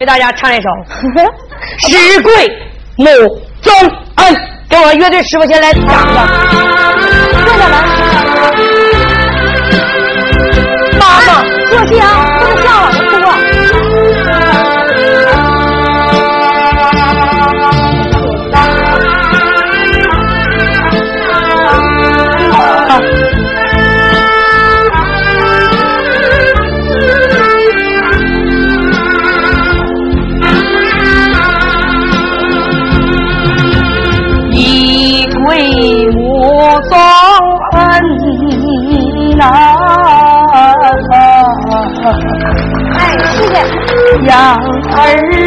给大家唱一首《石贵木宗恩》，给我乐队师傅先来掌个。坐下来，养儿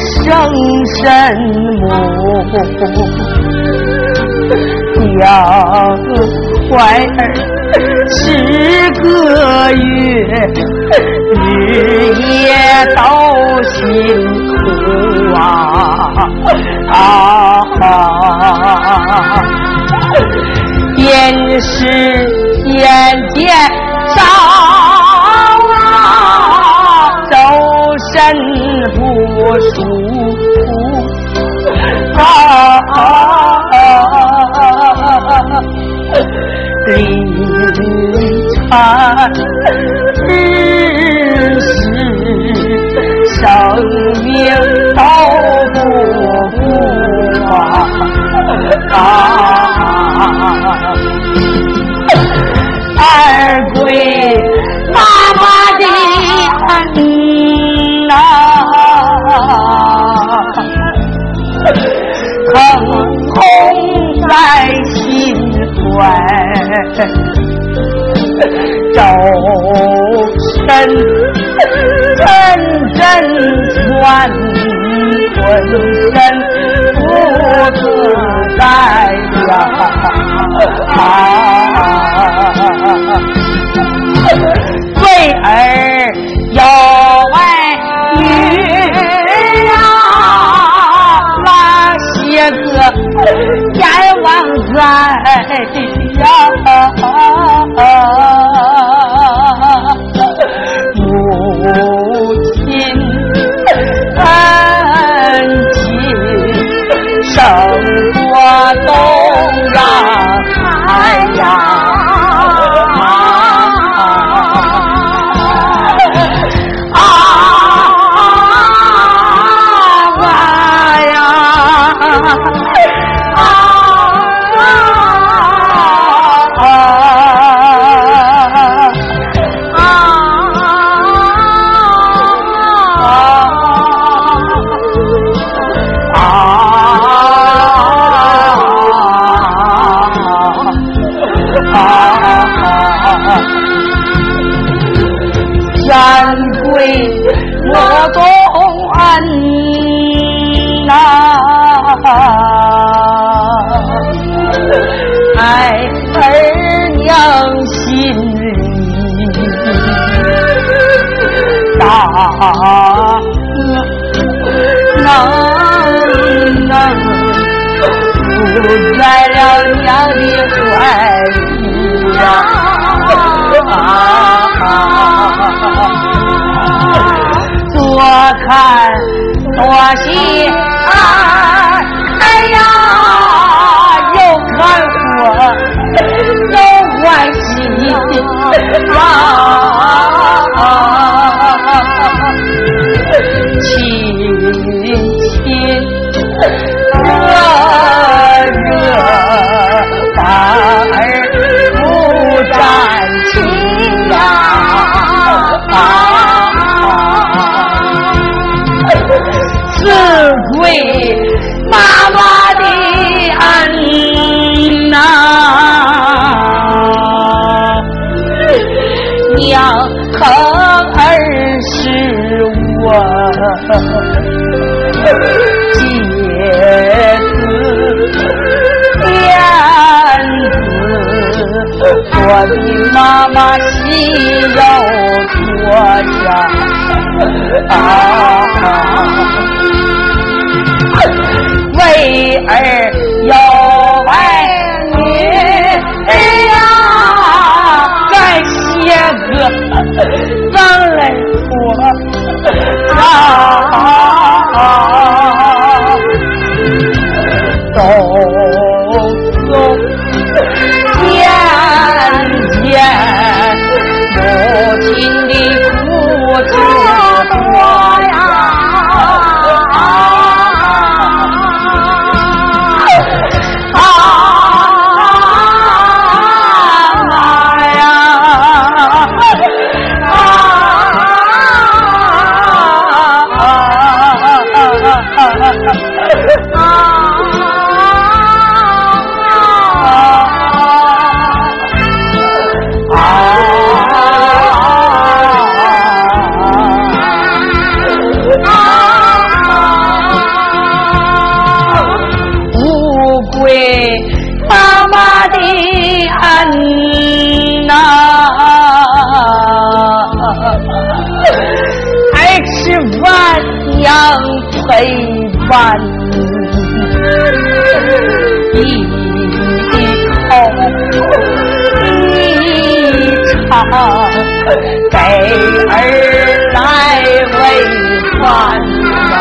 生身母，养怀儿十个月，日夜都辛苦啊啊！天时天天早不舒啊，临产日时，生命都不顾啊。二归妈妈的在心怀，周身阵阵酸，浑身不自在呀。来呀，母亲，恩情生。啊，能啊，不在了娘的怀里呀！啊，多看多喜爱。妈妈心有多呀啊，为儿 啊给儿来喂饭呐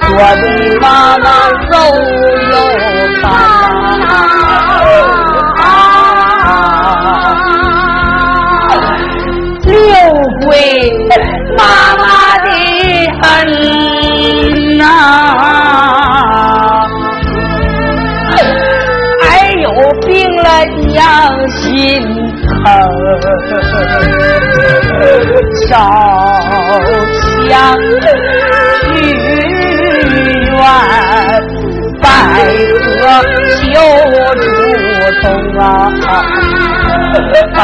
我的妈妈肉又饭。为妈妈的恩呐，哎呦病了娘心疼，烧香求主动啊啊！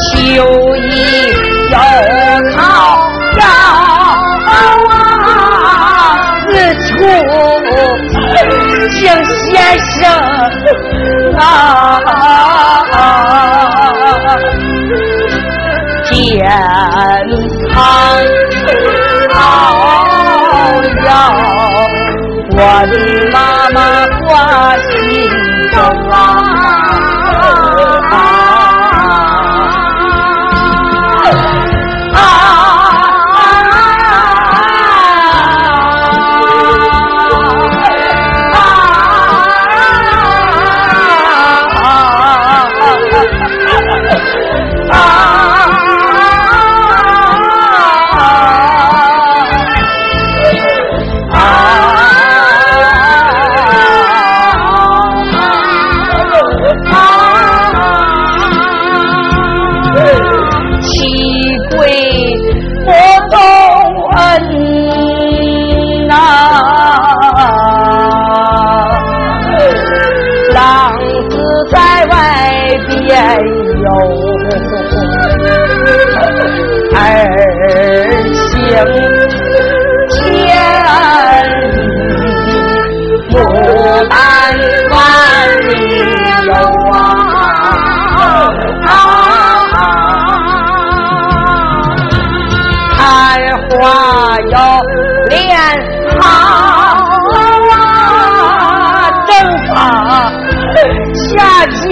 秋意又草药啊，四处请先生为我动恩呐。浪子在外边有儿行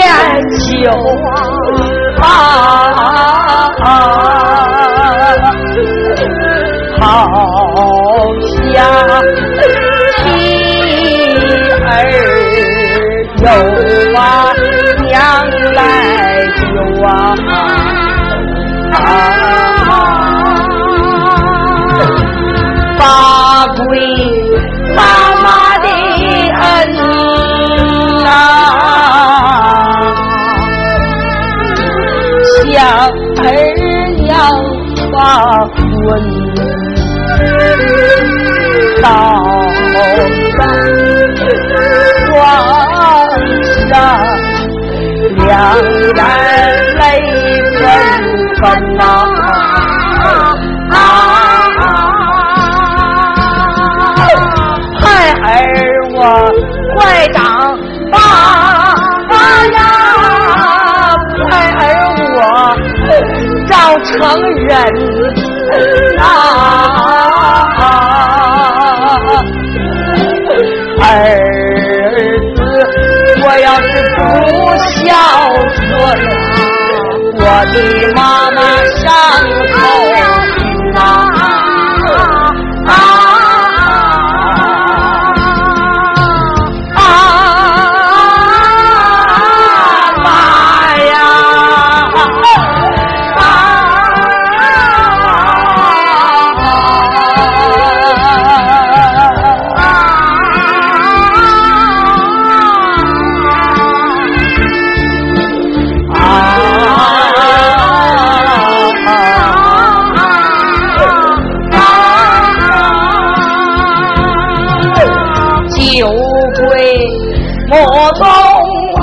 年轻啊，好像妻儿有啊。发问，到床上，两眼泪纷纷呐，孩儿我快当爸呀，孩儿。我早成人，啊，儿子我要是不孝顺，我的妈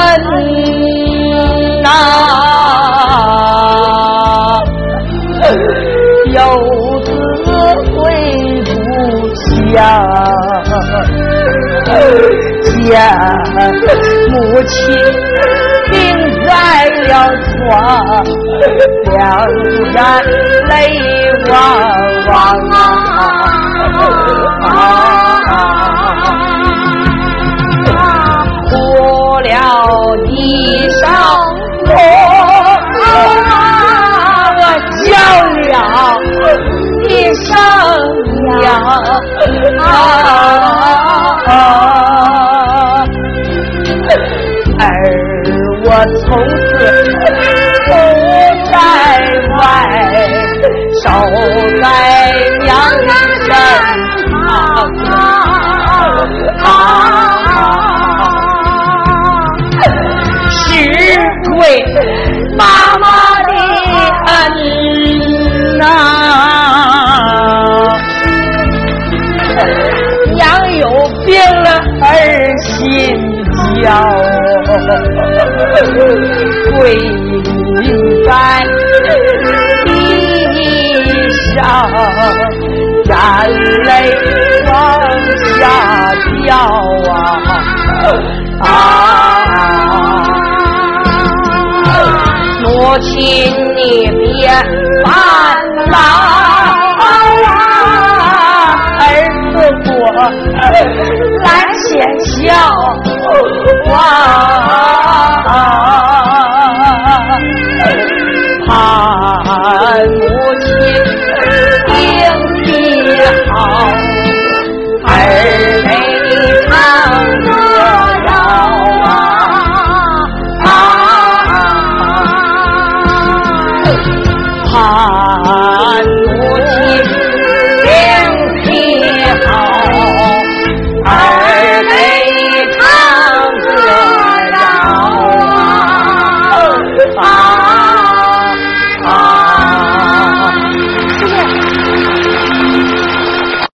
恩呐，有子回不下，见母亲病在了床，两眼泪汪汪啊。上我叫了一声娘，而我从此不在外，守心焦，跪在地上，眼泪往下掉啊啊！母亲，你别烦恼子我来先笑啊，盼母亲病的好，